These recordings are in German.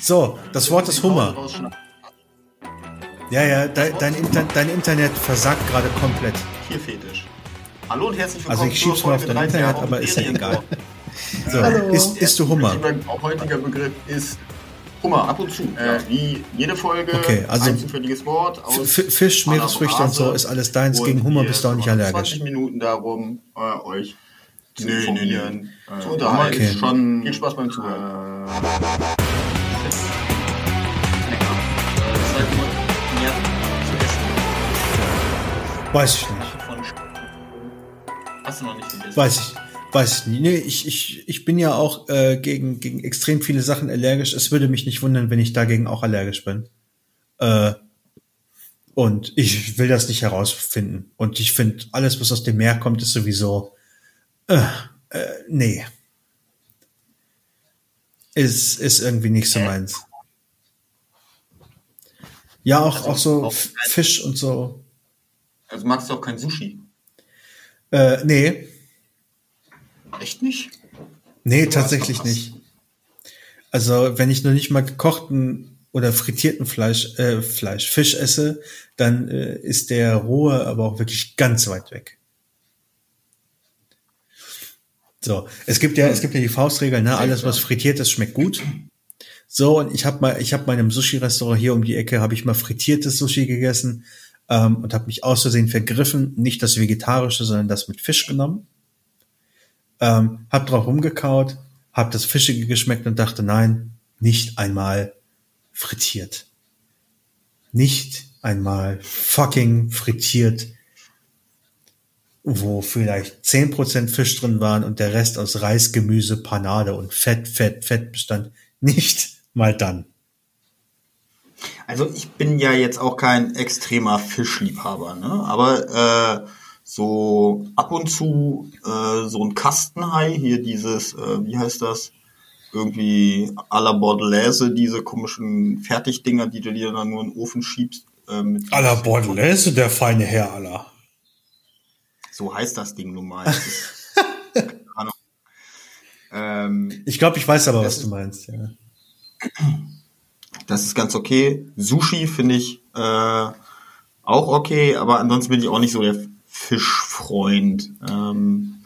So, das Wort ist Hummer. Ja, ja, de, dein, Inter dein Internet versagt gerade komplett. Hier Fetisch. Hallo und herzlich willkommen. Also ich schieb's mal auf dein Internet, aber ist ja egal. So, Hallo. Isst, isst du Hummer? Mein heutiger Begriff ist Hummer, ab und zu. Äh, wie jede Folge, okay, also ein zufälliges Wort. Aus Fisch, Meeresfrüchte und so ist alles deins. Gegen Hummer bist du auch nicht allergisch. 20 Minuten darum, äh, euch zu nö, informieren, nö, nö. zu unterhalten. Okay. Schon viel Spaß beim Zuhören. Weiß ich nicht. Hast du noch nicht gegessen? Weiß ich. Weiß ich nicht. Nee, ich, ich, ich bin ja auch äh, gegen, gegen extrem viele Sachen allergisch. Es würde mich nicht wundern, wenn ich dagegen auch allergisch bin. Äh, und ich will das nicht herausfinden. Und ich finde, alles, was aus dem Meer kommt, ist sowieso. Äh, äh, nee. Ist, ist irgendwie nicht so meins. Ja, auch, also, auch so Fisch und so. Also magst du auch kein Sushi? Äh, nee. Echt nicht? Nee, so tatsächlich nicht. Also, wenn ich noch nicht mal gekochten oder frittierten Fleisch, äh, Fleisch, Fisch esse, dann äh, ist der rohe aber auch wirklich ganz weit weg. So, es gibt ja, es gibt ja die Faustregel, ne, alles was frittiert ist, schmeckt gut. So, und ich habe mal, ich habe mal in einem Sushi-Restaurant hier um die Ecke, habe ich mal frittiertes Sushi gegessen ähm, und habe mich aus Versehen vergriffen, nicht das Vegetarische, sondern das mit Fisch genommen. Ähm, hab drauf rumgekaut, hab das Fischige geschmeckt und dachte, nein, nicht einmal frittiert. Nicht einmal fucking frittiert, wo vielleicht zehn Prozent Fisch drin waren und der Rest aus Reis, Gemüse, Panade und Fett, Fett, Fett bestand. Nicht mal dann. Also ich bin ja jetzt auch kein extremer Fischliebhaber, ne? aber äh, so ab und zu äh, so ein Kastenhai, hier dieses, äh, wie heißt das? Irgendwie à la Bordelaise, diese komischen Fertigdinger, die du dir dann nur in den Ofen schiebst. Äh, mit à la Bordelaise, der feine Herr aller. So heißt das Ding nun mal. ähm, ich glaube, ich weiß aber, was du meinst. Ja. Das ist ganz okay. Sushi finde ich äh, auch okay, aber ansonsten bin ich auch nicht so der Fischfreund. Ähm,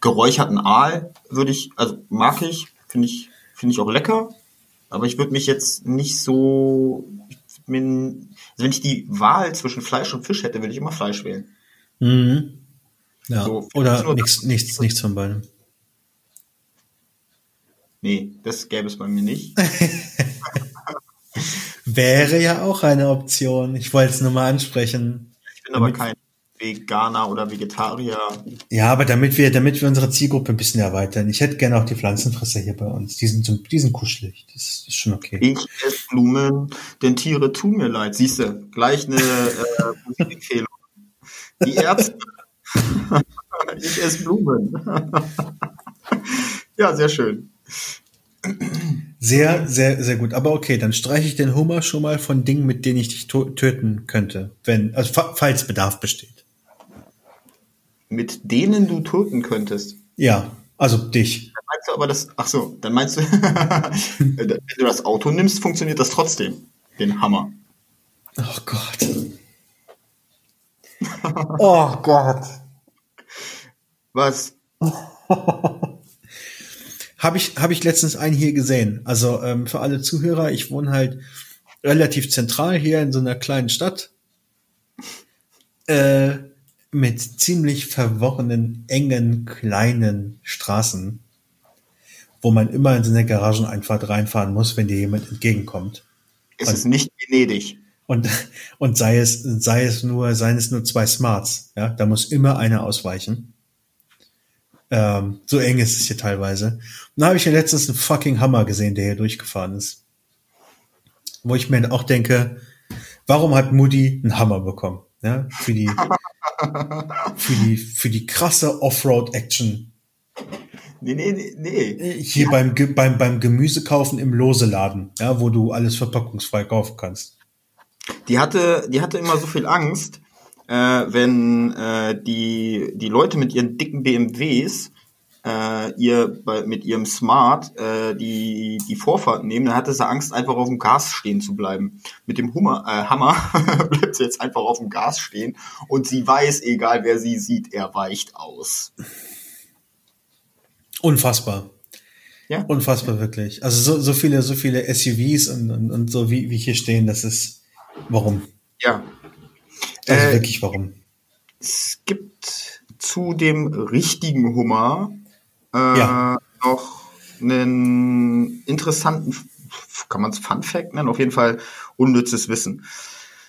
geräucherten Aal würde ich, also mag ich, finde ich, finde ich auch lecker. Aber ich würde mich jetzt nicht so, also wenn ich die Wahl zwischen Fleisch und Fisch hätte, würde ich immer Fleisch wählen. Mhm. Ja. So, Oder nichts, nichts, nichts von beidem. Nee, das gäbe es bei mir nicht. Wäre ja auch eine Option. Ich wollte es nur mal ansprechen. Ich bin aber kein Veganer oder Vegetarier. Ja, aber damit wir, damit wir unsere Zielgruppe ein bisschen erweitern. Ich hätte gerne auch die Pflanzenfresser hier bei uns. Die sind, die sind kuschelig. Das ist schon okay. Ich esse Blumen, denn Tiere tun mir leid. Siehst du, gleich eine äh, Empfehlung. Die Ärzte. ich esse Blumen. ja, sehr schön. Sehr, sehr, sehr gut. Aber okay, dann streiche ich den Hummer schon mal von Dingen, mit denen ich dich töten könnte, wenn, also falls Bedarf besteht. Mit denen du töten könntest? Ja, also dich. Dann meinst du aber das, ach so, dann meinst du, wenn du das Auto nimmst, funktioniert das trotzdem. Den Hammer. Oh Gott. oh Gott. Was? Habe ich, hab ich letztens einen hier gesehen. Also ähm, für alle Zuhörer, ich wohne halt relativ zentral hier in so einer kleinen Stadt. Äh, mit ziemlich verworrenen, engen, kleinen Straßen, wo man immer in so eine Garageneinfahrt reinfahren muss, wenn dir jemand entgegenkommt. Es und, ist nicht Venedig. Und, und sei es, sei es nur, seien es nur zwei Smarts, ja, da muss immer einer ausweichen. Ähm, so eng ist es hier teilweise. Und da habe ich ja letztens einen fucking Hammer gesehen, der hier durchgefahren ist. Wo ich mir auch denke, warum hat Moody einen Hammer bekommen? Ja, für die, für die, für die krasse Offroad-Action. Nee, nee, nee. Hier ja. beim, beim, beim Gemüsekaufen im Loseladen, ja, wo du alles verpackungsfrei kaufen kannst. Die hatte, die hatte immer so viel Angst, äh, wenn äh, die, die Leute mit ihren dicken BMWs äh, ihr bei, mit ihrem Smart äh, die, die Vorfahrt nehmen, dann hatte sie Angst, einfach auf dem Gas stehen zu bleiben. Mit dem Hummer, äh, Hammer bleibt sie jetzt einfach auf dem Gas stehen und sie weiß, egal wer sie sieht, er weicht aus. Unfassbar. Ja. Unfassbar wirklich. Also so, so viele, so viele SUVs und, und, und so wie, wie hier stehen, das ist warum? Ja. Also äh, wirklich warum? Es gibt zu dem richtigen Hummer äh, ja. noch einen interessanten, kann man es Fun Fact nennen? Auf jeden Fall unnützes Wissen.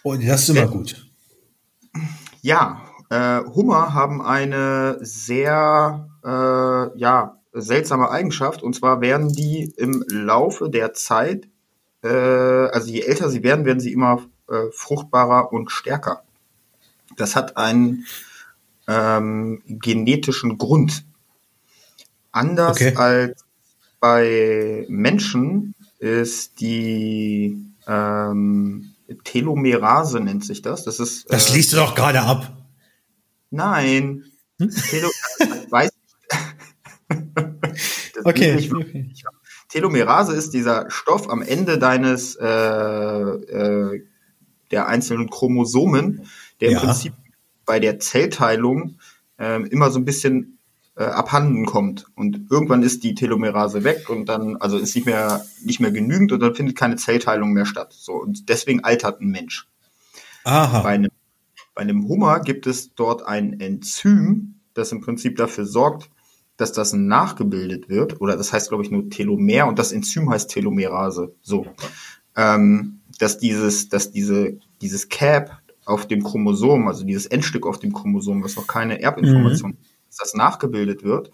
Oh, das ist immer äh, gut. Ja, äh, Hummer haben eine sehr, äh, ja, seltsame Eigenschaft. Und zwar werden die im Laufe der Zeit, äh, also je älter sie werden, werden sie immer äh, fruchtbarer und stärker. Das hat einen ähm, genetischen Grund. Anders okay. als bei Menschen ist die ähm, Telomerase nennt sich das. Das ist. Äh, das liest du doch gerade ab. Nein. Hm? Telo weiß okay. okay. Telomerase ist dieser Stoff am Ende deines äh, äh, der einzelnen Chromosomen, der ja. im Prinzip bei der Zellteilung äh, immer so ein bisschen äh, abhanden kommt. Und irgendwann ist die Telomerase weg und dann, also ist nicht mehr, nicht mehr genügend und dann findet keine Zellteilung mehr statt. So, und deswegen altert ein Mensch. Aha. Bei einem, bei einem Hummer gibt es dort ein Enzym, das im Prinzip dafür sorgt, dass das nachgebildet wird, oder das heißt, glaube ich, nur Telomer und das Enzym heißt Telomerase. So. Ähm, dass dieses, dass diese, dieses Cap auf dem Chromosom, also dieses Endstück auf dem Chromosom, was noch keine Erbinformation, mhm. dass das nachgebildet wird.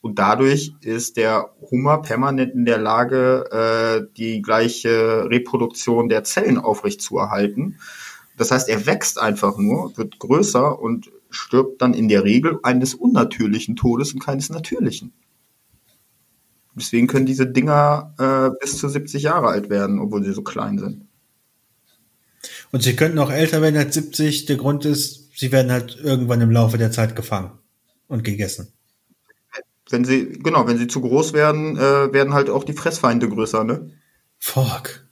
Und dadurch ist der Hummer permanent in der Lage, äh, die gleiche Reproduktion der Zellen aufrechtzuerhalten. Das heißt, er wächst einfach nur, wird größer und stirbt dann in der Regel eines unnatürlichen Todes und keines natürlichen. Deswegen können diese Dinger äh, bis zu 70 Jahre alt werden, obwohl sie so klein sind. Und sie könnten auch älter werden als 70. Der Grund ist, sie werden halt irgendwann im Laufe der Zeit gefangen und gegessen. Wenn sie, genau, wenn sie zu groß werden, äh, werden halt auch die Fressfeinde größer, ne? Fuck.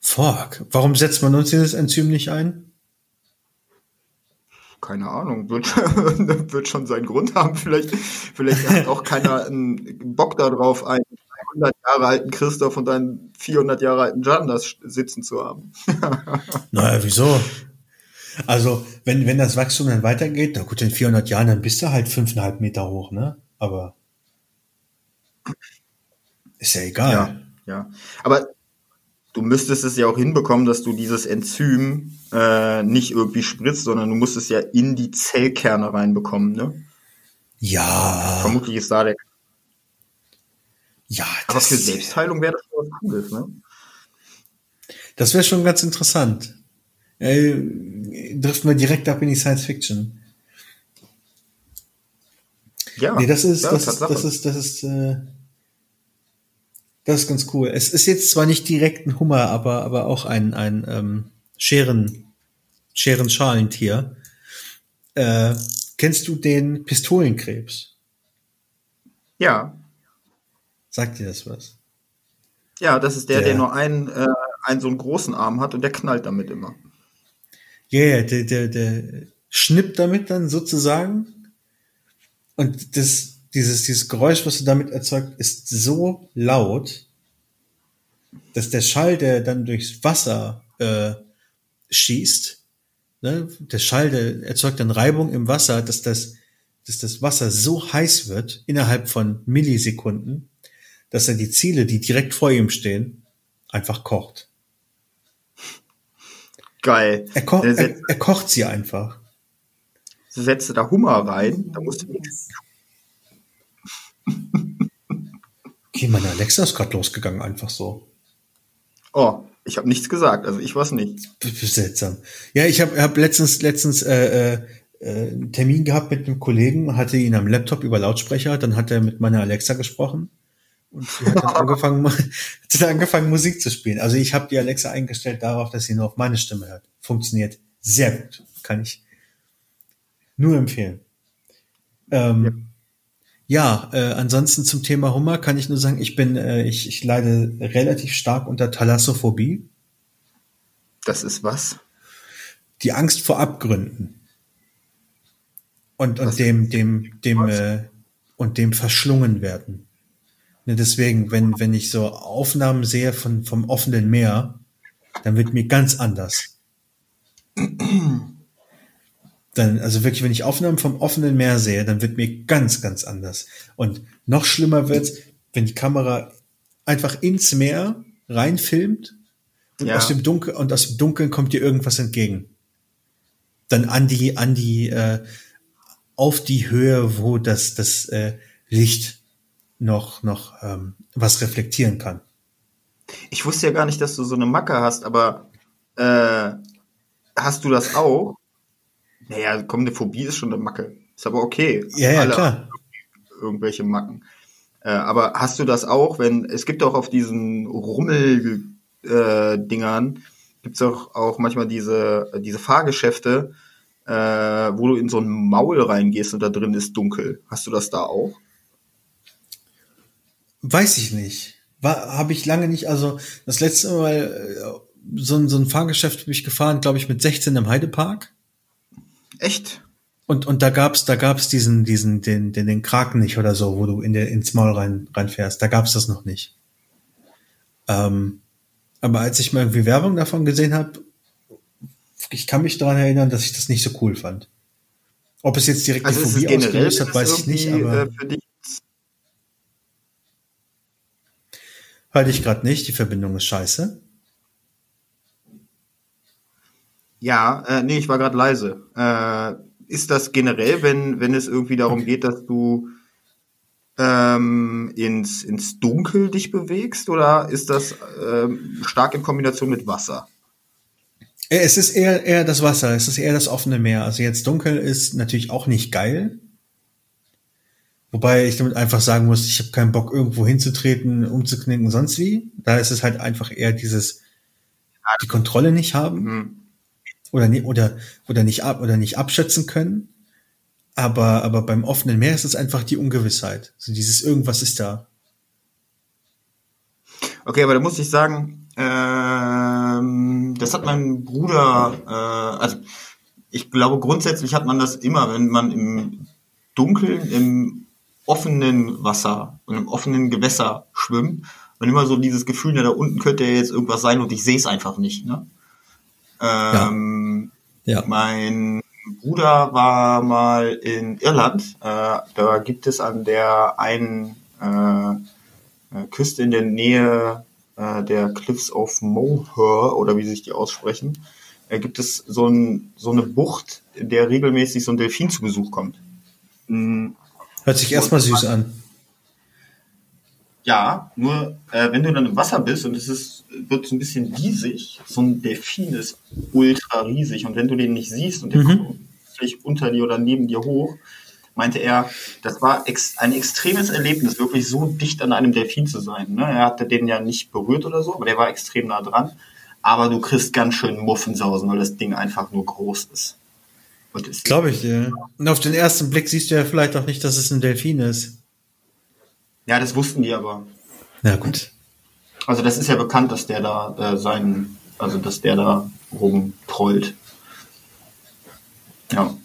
Fuck. Warum setzt man uns dieses Enzym nicht ein? Keine Ahnung, wird, wird schon seinen Grund haben. Vielleicht, vielleicht hat auch keiner einen Bock darauf, einen 100 Jahre alten Christoph und einen 400 Jahre alten Jan das sitzen zu haben. naja, wieso? Also, wenn, wenn das Wachstum dann weitergeht, na gut, in 400 Jahren, dann bist du halt fünfeinhalb Meter hoch, ne? Aber ist ja egal. Ja, ja. Aber du müsstest es ja auch hinbekommen, dass du dieses Enzym äh, nicht irgendwie spritzt, sondern du musst es ja in die Zellkerne reinbekommen, ne? Ja. Vermutlich ist da der. Ja, aber für Selbstheilung wäre das schon was Cooles, ne? Das wäre schon ganz interessant. Äh, driften wir direkt ab in die Science Fiction. Ja, nee, das ist, ja, das, ist das ist, das ist, äh, das ist ganz cool. Es ist jetzt zwar nicht direkt ein Hummer, aber, aber auch ein, ein ähm, Scheren, Scherenschalentier. Äh, kennst du den Pistolenkrebs? Ja. Sagt dir das was? Ja, das ist der, der, der nur einen, äh, einen so einen großen Arm hat und der knallt damit immer. Ja, yeah, der, der, der schnippt damit dann sozusagen. Und das, dieses, dieses Geräusch, was du damit erzeugt, ist so laut, dass der Schall, der dann durchs Wasser äh, schießt, ne, der Schall, der erzeugt dann Reibung im Wasser, dass das, dass das Wasser so heiß wird innerhalb von Millisekunden, dass er die Ziele, die direkt vor ihm stehen, einfach kocht. Geil. Er, ko er, er kocht sie einfach. Setzt da Hummer rein, da musst du Okay, meine Alexa ist gerade losgegangen, einfach so. Oh, ich habe nichts gesagt, also ich weiß nicht. Seltsam. Ja, ich habe hab letztens letztens äh, äh, einen Termin gehabt mit einem Kollegen, hatte ihn am Laptop über Lautsprecher, dann hat er mit meiner Alexa gesprochen und sie hat dann angefangen, hat angefangen Musik zu spielen. Also ich habe die Alexa eingestellt darauf, dass sie nur auf meine Stimme hört. Funktioniert sehr gut, kann ich nur empfehlen. Ähm, ja. Ja, äh, ansonsten zum Thema Hummer kann ich nur sagen, ich bin, äh, ich, ich leide relativ stark unter Thalassophobie. Das ist was? Die Angst vor Abgründen. Und, und dem, dem, dem, äh, und dem verschlungen werden. Ne, deswegen, wenn, wenn ich so Aufnahmen sehe von, vom offenen Meer, dann wird mir ganz anders. Dann, also wirklich, wenn ich Aufnahmen vom offenen Meer sehe, dann wird mir ganz, ganz anders. Und noch schlimmer wird's, wenn die Kamera einfach ins Meer reinfilmt und ja. aus dem Dunkel und aus dem Dunkeln kommt dir irgendwas entgegen. Dann an die, an die, äh, auf die Höhe, wo das, das äh, Licht noch, noch ähm, was reflektieren kann. Ich wusste ja gar nicht, dass du so eine Macke hast, aber äh, hast du das auch? Naja, komm, eine Phobie ist schon eine Macke. Ist aber okay. Ja, ja, klar. Irgendwelche Macken. Äh, aber hast du das auch, wenn, es gibt auch auf diesen Rummel-Dingern, äh, gibt es auch, auch manchmal diese, diese Fahrgeschäfte, äh, wo du in so ein Maul reingehst und da drin ist dunkel. Hast du das da auch? Weiß ich nicht. Habe ich lange nicht. Also das letzte Mal äh, so, ein so ein Fahrgeschäft bin ich gefahren, glaube ich, mit 16 im Heidepark. Echt? Und, und da gab's, da gab's diesen, diesen, den, den, den Kraken nicht oder so, wo du in der, ins Maul rein, reinfährst. Da gab's das noch nicht. Ähm, aber als ich mal irgendwie Werbung davon gesehen habe, ich kann mich daran erinnern, dass ich das nicht so cool fand. Ob es jetzt direkt also die Phobie ausgelöst hat, weiß ich nicht, aber. Äh, für dich Halte ich gerade nicht, die Verbindung ist scheiße. Ja, äh, nee, ich war gerade leise. Äh, ist das generell, wenn, wenn es irgendwie darum geht, dass du ähm, ins, ins Dunkel dich bewegst oder ist das ähm, stark in Kombination mit Wasser? Äh, es ist eher, eher das Wasser, es ist eher das offene Meer. Also jetzt dunkel ist natürlich auch nicht geil. Wobei ich damit einfach sagen muss, ich habe keinen Bock, irgendwo hinzutreten, umzuknicken, sonst wie. Da ist es halt einfach eher dieses, die Kontrolle nicht haben. Mhm oder, oder, oder nicht ab, oder nicht abschätzen können. Aber, aber beim offenen Meer ist es einfach die Ungewissheit. Also dieses irgendwas ist da. Okay, aber da muss ich sagen, ähm, das hat mein Bruder, äh, also ich glaube grundsätzlich hat man das immer, wenn man im Dunkeln, im offenen Wasser und im offenen Gewässer schwimmt, und immer so dieses Gefühl, ja, da unten könnte ja jetzt irgendwas sein und ich sehe es einfach nicht. Ne? Ähm, ja. ja. Mein Bruder war mal in Irland. Äh, da gibt es an der einen äh, äh, Küste in der Nähe äh, der Cliffs of Moher oder wie sich die aussprechen, äh, gibt es so, ein, so eine Bucht, in der regelmäßig so ein Delfin zu Besuch kommt. Mhm. Hört sich erstmal süß an. Ja, nur äh, wenn du dann im Wasser bist und es ist, wird so ein bisschen riesig, so ein Delfin ist ultra riesig und wenn du den nicht siehst und der mhm. kommt vielleicht unter dir oder neben dir hoch, meinte er, das war ex ein extremes Erlebnis, wirklich so dicht an einem Delfin zu sein. Ne? Er hatte den ja nicht berührt oder so, aber der war extrem nah dran. Aber du kriegst ganz schön Muffensausen, weil das Ding einfach nur groß ist. Glaube ich dir. Ja. Und auf den ersten Blick siehst du ja vielleicht auch nicht, dass es ein Delfin ist. Ja, das wussten die aber. Ja, gut. Also das ist ja bekannt, dass der da äh, seinen, also dass der da rumtrollt. Ja.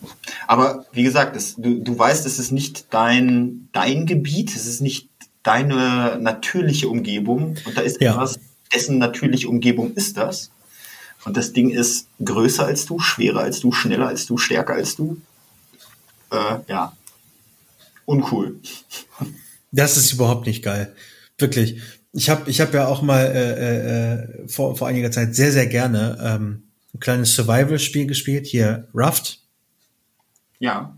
Aber wie gesagt, es, du, du weißt, es ist nicht dein, dein Gebiet, es ist nicht deine natürliche Umgebung und da ist ja. etwas, dessen natürliche Umgebung ist das. Und das Ding ist größer als du, schwerer als du, schneller als du, stärker als du. Äh, ja. Uncool. Das ist überhaupt nicht geil. Wirklich. Ich habe ich hab ja auch mal äh, äh, vor, vor einiger Zeit sehr, sehr gerne ähm, ein kleines Survival-Spiel gespielt, hier Raft. Ja.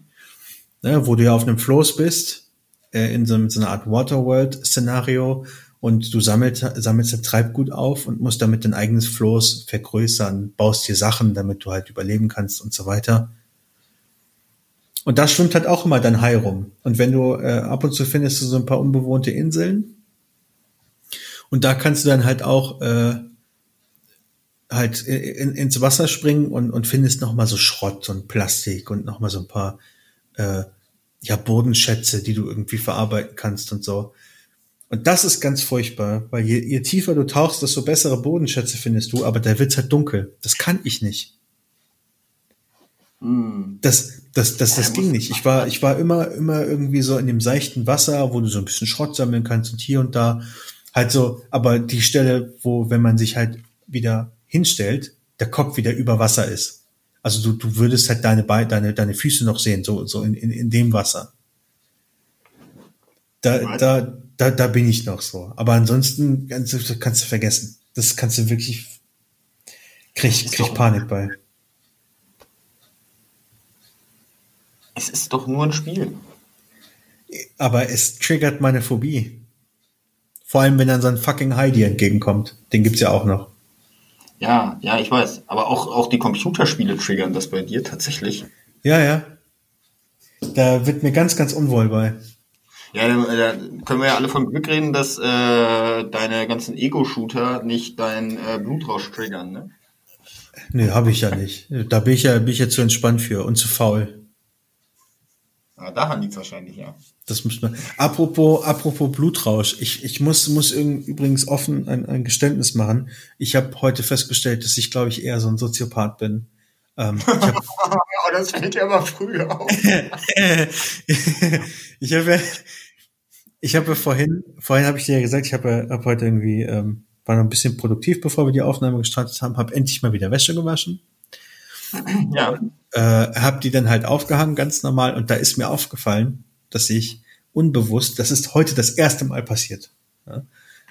Ne, wo du ja auf einem Floß bist, äh, in so, so einer Art Waterworld-Szenario und du sammelst, sammelst Treibgut auf und musst damit dein eigenes Floß vergrößern, baust dir Sachen, damit du halt überleben kannst und so weiter. Und da schwimmt halt auch immer dein Hai rum. Und wenn du äh, ab und zu findest du so ein paar unbewohnte Inseln. Und da kannst du dann halt auch äh, halt in, ins Wasser springen und, und findest noch mal so Schrott und Plastik und noch mal so ein paar äh, ja, Bodenschätze, die du irgendwie verarbeiten kannst und so. Und das ist ganz furchtbar, weil je, je tiefer du tauchst, desto bessere Bodenschätze findest du, aber da wird's halt dunkel. Das kann ich nicht. Hm. Das, das, das, das ging nicht. Ich war, ich war immer, immer irgendwie so in dem seichten Wasser, wo du so ein bisschen Schrott sammeln kannst und hier und da. Halt so, aber die Stelle, wo, wenn man sich halt wieder hinstellt, der Kopf wieder über Wasser ist. Also du, du würdest halt deine, Be deine, deine Füße noch sehen, so, so in, in, in dem Wasser. Da, da, da, da bin ich noch so. Aber ansonsten kannst du, kannst du vergessen. Das kannst du wirklich, krieg, krieg Panik bei. Es ist doch nur ein Spiel. Aber es triggert meine Phobie. Vor allem, wenn dann so ein fucking Heidi entgegenkommt. Den gibt's ja auch noch. Ja, ja, ich weiß. Aber auch, auch die Computerspiele triggern das bei dir tatsächlich. Ja, ja. Da wird mir ganz, ganz unwohl bei. Ja, da können wir ja alle von Glück reden, dass äh, deine ganzen Ego-Shooter nicht dein äh, Blutrausch triggern, ne? Nee, habe ich ja nicht. Da bin ich ja, bin ich ja zu entspannt für und zu faul. Ja, daran liegt wahrscheinlich, ja. Das muss man. Apropos, apropos Blutrausch. Ich, ich muss, muss übrigens offen ein, ein Geständnis machen. Ich habe heute festgestellt, dass ich, glaube ich, eher so ein Soziopath bin. Ähm, hab, oh, das fällt ja aber früh auf. ich habe ich habe vorhin, vorhin habe ich dir ja gesagt, ich habe hab heute irgendwie, ähm, war noch ein bisschen produktiv, bevor wir die Aufnahme gestartet haben, habe endlich mal wieder Wäsche gewaschen. Ja. Äh, hab die dann halt aufgehangen, ganz normal, und da ist mir aufgefallen, dass ich unbewusst, das ist heute das erste Mal passiert, ja,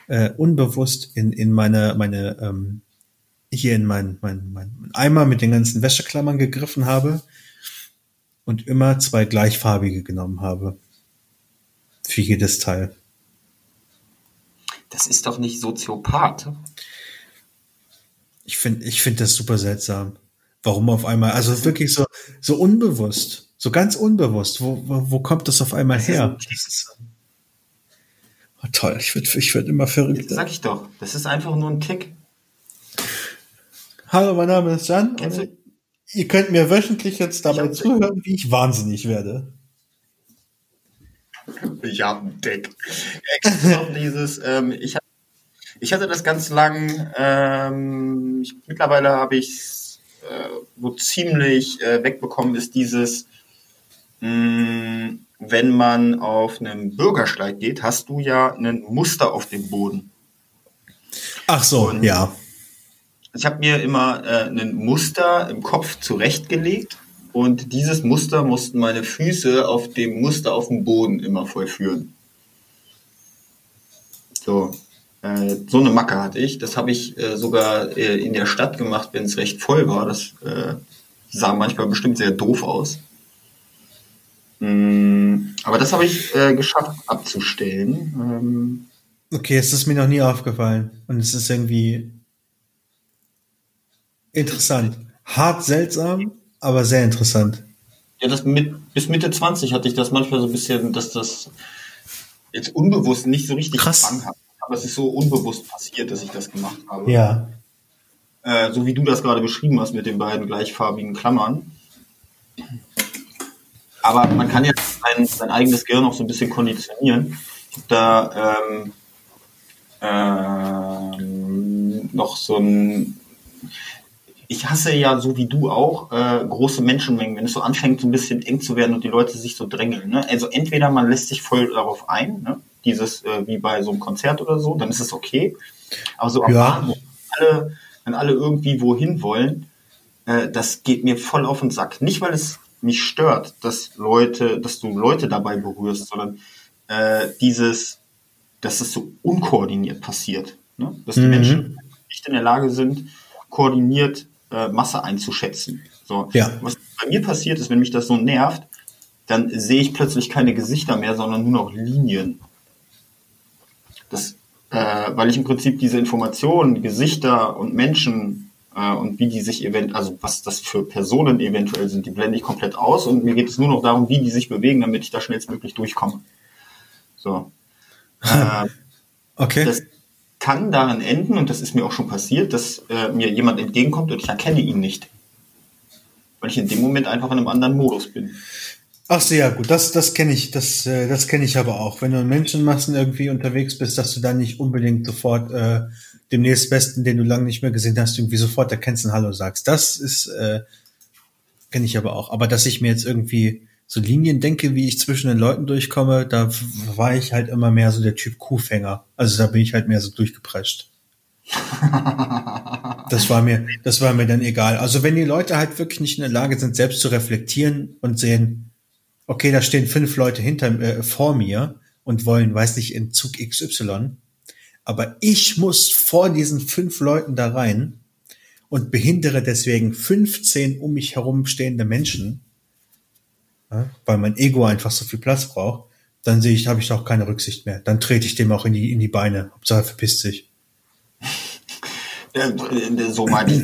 äh, unbewusst in, in meine, meine, ähm, hier in mein, mein, mein Eimer mit den ganzen Wäscheklammern gegriffen habe und immer zwei gleichfarbige genommen habe. Für jedes Teil. Das ist doch nicht Soziopath. Ich finde, ich finde das super seltsam. Warum auf einmal? Also wirklich so, so unbewusst, so ganz unbewusst. Wo, wo, wo kommt das auf einmal her? Oh, toll, ich würde ich würd immer verrückt. Sag ich doch, das ist einfach nur ein Tick. Hallo, mein Name ist Jan. Ihr könnt mir wöchentlich jetzt dabei zuhören, wie ich wahnsinnig werde. Ich habe einen Tick. dieses, ähm, ich, ich hatte das ganz lang, ähm, ich, mittlerweile habe ich äh, so ziemlich äh, wegbekommen, ist dieses, mh, mm, wenn man auf einem Bürgersteig geht, hast du ja ein Muster auf dem Boden. Ach so, Und ja. Ich habe mir immer äh, ein Muster im Kopf zurechtgelegt und dieses Muster mussten meine Füße auf dem Muster auf dem Boden immer vollführen. So. Äh, so eine Macke hatte ich. Das habe ich äh, sogar äh, in der Stadt gemacht, wenn es recht voll war. Das äh, sah manchmal bestimmt sehr doof aus. Mm, aber das habe ich äh, geschafft abzustellen. Ähm, okay, es ist mir noch nie aufgefallen. Und es ist irgendwie interessant. Hart seltsam, aber sehr interessant. Ja, das mit, bis Mitte 20 hatte ich das manchmal so ein bisschen, dass das jetzt unbewusst nicht so richtig Krass. hat aber es ist so unbewusst passiert, dass ich das gemacht habe. Ja. Äh, so wie du das gerade beschrieben hast mit den beiden gleichfarbigen Klammern. Aber man kann ja sein, sein eigenes Gehirn auch so ein bisschen konditionieren. Da ähm, ähm, noch so ein ich hasse ja so wie du auch äh, große Menschenmengen, wenn es so anfängt, so ein bisschen eng zu werden und die Leute sich so drängeln. Ne? Also entweder man lässt sich voll darauf ein, ne? Dieses äh, wie bei so einem Konzert oder so, dann ist es okay. Aber so am ja. Bahnhof, alle, wenn alle irgendwie wohin wollen, äh, das geht mir voll auf den Sack. Nicht, weil es mich stört, dass Leute, dass du Leute dabei berührst, sondern äh, dieses, dass es so unkoordiniert passiert. Ne? Dass die mhm. Menschen nicht in der Lage sind, koordiniert äh, Masse einzuschätzen. So, ja. Was bei mir passiert ist, wenn mich das so nervt, dann sehe ich plötzlich keine Gesichter mehr, sondern nur noch Linien. Das, äh, weil ich im Prinzip diese Informationen, Gesichter und Menschen äh, und wie die sich event, also was das für Personen eventuell sind, die blende ich komplett aus und mir geht es nur noch darum, wie die sich bewegen, damit ich da schnellstmöglich durchkomme. So. Äh, okay. Das kann darin enden, und das ist mir auch schon passiert, dass äh, mir jemand entgegenkommt und ich erkenne ihn nicht. Weil ich in dem Moment einfach in einem anderen Modus bin. Ach so, ja, gut, das, das kenne ich, das, äh, das kenne ich aber auch. Wenn du in Menschenmassen irgendwie unterwegs bist, dass du dann nicht unbedingt sofort äh, dem nächstbesten, den du lange nicht mehr gesehen hast, irgendwie sofort erkennst und Hallo sagst. Das ist, äh, kenne ich aber auch. Aber dass ich mir jetzt irgendwie so Linien denke, wie ich zwischen den Leuten durchkomme, da war ich halt immer mehr so der Typ Kuhfänger. Also da bin ich halt mehr so durchgeprescht. das war mir, das war mir dann egal. Also wenn die Leute halt wirklich nicht in der Lage sind, selbst zu reflektieren und sehen, okay, da stehen fünf Leute hinter äh, vor mir und wollen, weiß nicht, in Zug XY, aber ich muss vor diesen fünf Leuten da rein und behindere deswegen 15 um mich herum stehende Menschen, ja, weil mein Ego einfach so viel Platz braucht, dann sehe ich, habe ich auch keine Rücksicht mehr. Dann trete ich dem auch in die, in die Beine. Hauptsache verpisst sich. So meine ich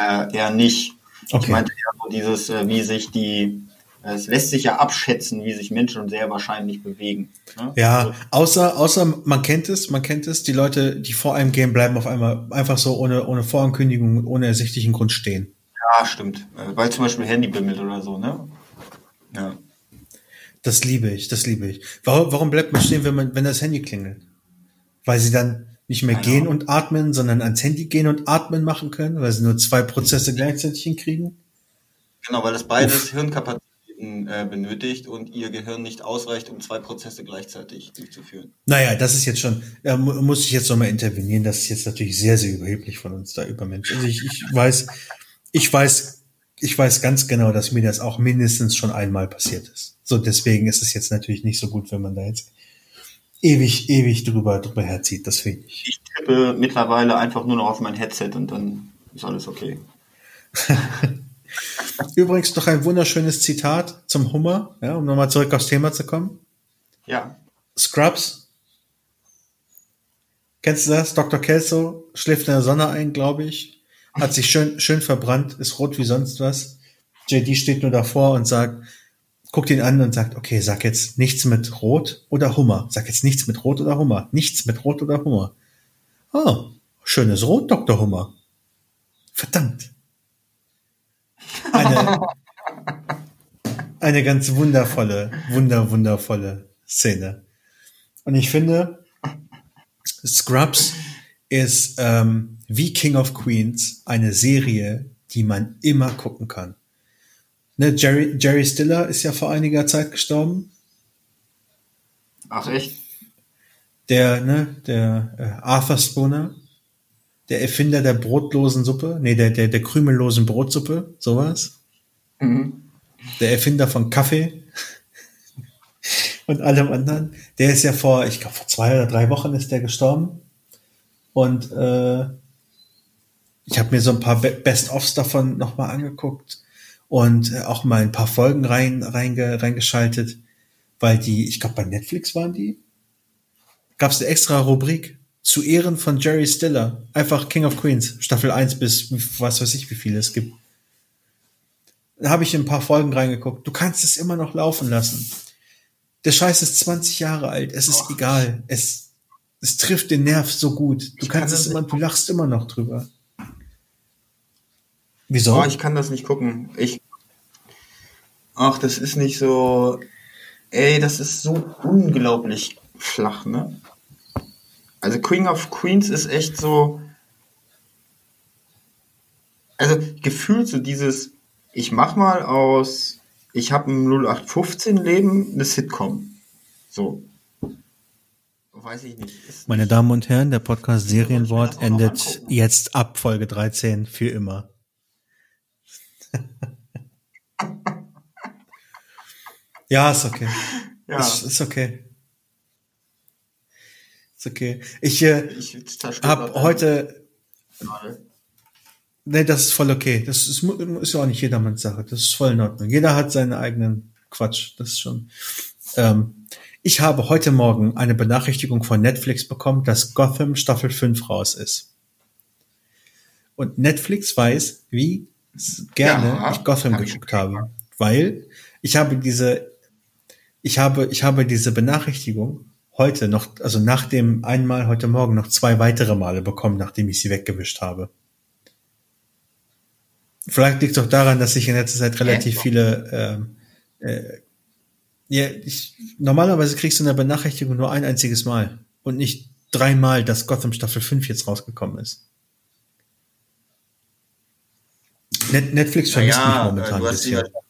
äh, eher nicht. Okay. Ich meinte eher so dieses, äh, wie sich die es lässt sich ja abschätzen, wie sich Menschen sehr wahrscheinlich bewegen. Ne? Ja, also außer, außer man kennt es, man kennt es, die Leute, die vor einem gehen, bleiben auf einmal einfach so ohne, ohne Vorankündigung, ohne ersichtlichen Grund stehen. Ja, stimmt. Äh, weil zum Beispiel Handy bimmelt oder so, ne? Ja. Das liebe ich, das liebe ich. Warum, warum bleibt man stehen, wenn man, wenn das Handy klingelt? Weil sie dann nicht mehr Keine gehen und atmen, sondern ans Handy gehen und atmen machen können, weil sie nur zwei Prozesse gleichzeitig hinkriegen? Genau, weil das beides Hirnkapazität äh, benötigt und ihr Gehirn nicht ausreicht, um zwei Prozesse gleichzeitig durchzuführen. Naja, das ist jetzt schon, da muss ich jetzt nochmal intervenieren, das ist jetzt natürlich sehr, sehr überheblich von uns da über Menschen. Also ich, ich weiß, ich weiß, ich weiß ganz genau, dass mir das auch mindestens schon einmal passiert ist. So, deswegen ist es jetzt natürlich nicht so gut, wenn man da jetzt ewig, ewig drüber, drüber herzieht, das finde ich. Ich tippe mittlerweile einfach nur noch auf mein Headset und dann ist alles okay. Übrigens noch ein wunderschönes Zitat zum Hummer, ja, um nochmal zurück aufs Thema zu kommen. Ja. Scrubs. Kennst du das? Dr. Kelso schläft in der Sonne ein, glaube ich. Hat sich schön, schön verbrannt, ist rot wie sonst was. JD steht nur davor und sagt, guckt ihn an und sagt, okay, sag jetzt nichts mit Rot oder Hummer. Sag jetzt nichts mit Rot oder Hummer. Nichts mit Rot oder Hummer. Oh, schönes Rot, Dr. Hummer. Verdammt. Eine, eine ganz wundervolle, wunder, wundervolle Szene. Und ich finde, Scrubs ist ähm, wie King of Queens eine Serie, die man immer gucken kann. Ne, Jerry, Jerry Stiller ist ja vor einiger Zeit gestorben. Ach echt? Der, ne, der äh, Arthur Spooner der Erfinder der brotlosen Suppe, nee, der, der, der krümellosen Brotsuppe, sowas. Mhm. Der Erfinder von Kaffee und allem anderen. Der ist ja vor, ich glaube, vor zwei oder drei Wochen ist der gestorben. Und äh, ich habe mir so ein paar Best-ofs davon nochmal angeguckt und äh, auch mal ein paar Folgen rein, reinge, reingeschaltet, weil die, ich glaube, bei Netflix waren die. Gab es eine extra Rubrik zu Ehren von Jerry Stiller. Einfach King of Queens, Staffel 1 bis was weiß ich, wie viele es gibt. Da habe ich ein paar Folgen reingeguckt. Du kannst es immer noch laufen lassen. Der Scheiß ist 20 Jahre alt. Es ist oh. egal. Es, es trifft den Nerv so gut. Du ich kannst kann es immer, du lachst immer noch drüber. Wieso? Oh, ich kann das nicht gucken. Ich, ach, das ist nicht so, ey, das ist so unglaublich flach, ne? Also Queen of Queens ist echt so. Also gefühlt so dieses, ich mach mal aus, ich habe ein 0815 Leben eine Sitcom. So. Weiß ich nicht. Ist Meine Damen und Herren, der Podcast Serienwort endet jetzt ab Folge 13 für immer. ja, ist okay. Ja. Ist, ist okay okay. Ich, äh, ich habe heute. Nee, das ist voll okay. Das ist, ist ja auch nicht jedermanns Sache. Das ist voll in Ordnung. Jeder hat seinen eigenen Quatsch. Das ist schon. Ähm, ich habe heute Morgen eine Benachrichtigung von Netflix bekommen, dass Gotham Staffel 5 raus ist. Und Netflix weiß, wie gerne ja, ich Gotham geguckt habe. Weil ich habe diese, ich habe, ich habe diese Benachrichtigung heute noch, also nach dem einmal heute Morgen noch zwei weitere Male bekommen, nachdem ich sie weggewischt habe. Vielleicht liegt es auch daran, dass ich in letzter Zeit relativ viele äh, äh, Ja, ich, normalerweise kriegst du eine Benachrichtigung nur ein einziges Mal und nicht dreimal, dass Gotham Staffel 5 jetzt rausgekommen ist. Net Netflix vermisst Naja, mich momentan du ein hast die, bisschen.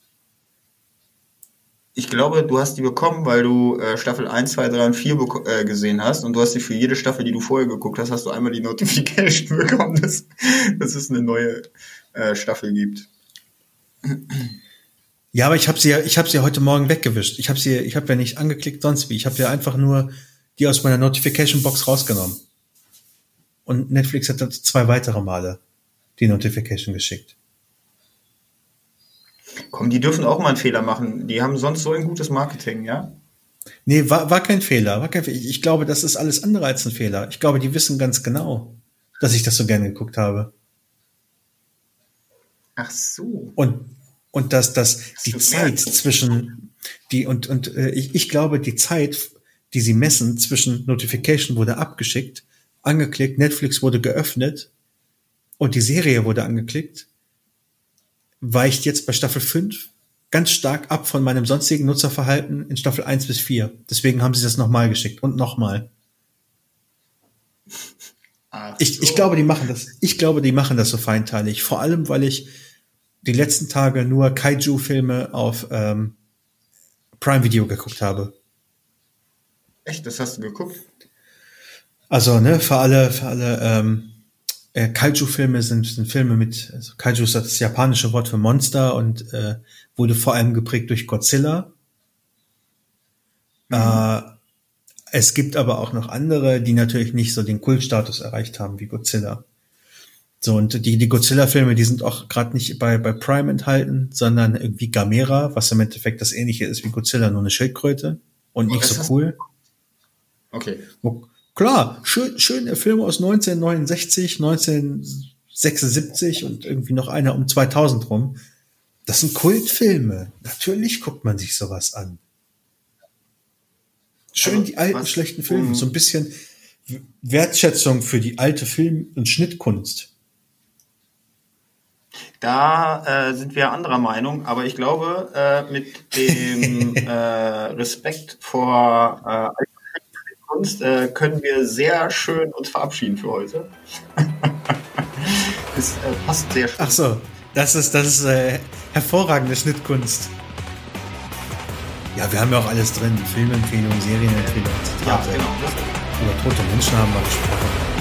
Ich glaube, du hast die bekommen, weil du äh, Staffel 1, 2, 3 und 4 beko- äh, gesehen hast und du hast die für jede Staffel, die du vorher geguckt hast, hast du einmal die Notification bekommen, dass, dass es eine neue äh, Staffel gibt. Ja, aber ich habe sie ja, ich habe sie heute Morgen weggewischt. Ich habe sie, ich habe ja nicht angeklickt sonst wie. Ich habe ja einfach nur die aus meiner Notification Box rausgenommen. Und Netflix hat dann zwei weitere Male die Notification geschickt. Komm, die dürfen auch mal einen Fehler machen. Die haben sonst so ein gutes Marketing, ja? Nee, war, war kein Fehler. War kein Fehler. Ich, glaube, das ist alles andere als ein Fehler. Ich glaube, die wissen ganz genau, dass ich das so gerne geguckt habe. Ach so. Und, und dass, dass die du Zeit merkst. zwischen die und, und äh, ich, ich glaube, die Zeit, die sie messen zwischen Notification wurde abgeschickt, angeklickt, Netflix wurde geöffnet und die Serie wurde angeklickt, weicht jetzt bei Staffel 5 ganz stark ab von meinem sonstigen Nutzerverhalten in Staffel 1 bis 4. Deswegen haben sie das nochmal geschickt und nochmal. Ach Ich, so. ich glaube, die machen das. Ich glaube, die machen das so feinteilig. Vor allem, weil ich die letzten Tage nur Kaiju-Filme auf ähm, Prime Video geguckt habe. Echt, das hast du geguckt? Also, ne, für alle, für alle ähm, äh, Kaiju-Filme sind, sind Filme mit, also Kaiju ist das japanische Wort für Monster und äh, wurde vor allem geprägt durch Godzilla. Äh, es gibt aber auch noch andere, die natürlich nicht so den Kultstatus erreicht haben wie Godzilla. So, und die, die Godzilla-Filme, die sind auch gerade nicht bei, bei Prime enthalten, sondern irgendwie Gamera, was im Endeffekt das ähnliche ist wie Godzilla, nur eine Schildkröte und nicht das so cool. Okay. Wo- Klar, schön, schöne Filme aus 1969, 1976 und irgendwie noch einer um 2000 rum. Das sind Kultfilme. Natürlich guckt man sich sowas an. Schön die alten was- schlechten Filme, um- so ein bisschen Wertschätzung für die alte Film- und Schnittkunst. Da äh, sind wir anderer Meinung, aber ich glaube, äh, mit dem äh, Respekt vor Kunst äh, können wir sehr schön uns verabschieden für heute. Es äh, passt sehr schön. Ach so, das ist, das ist äh, hervorragende Schnittkunst. Ja, wir haben ja auch alles drin. Filmempfehlungen, Serienempfehlungen, ja, genau. Das, Über tote Menschen haben wir gesprochen.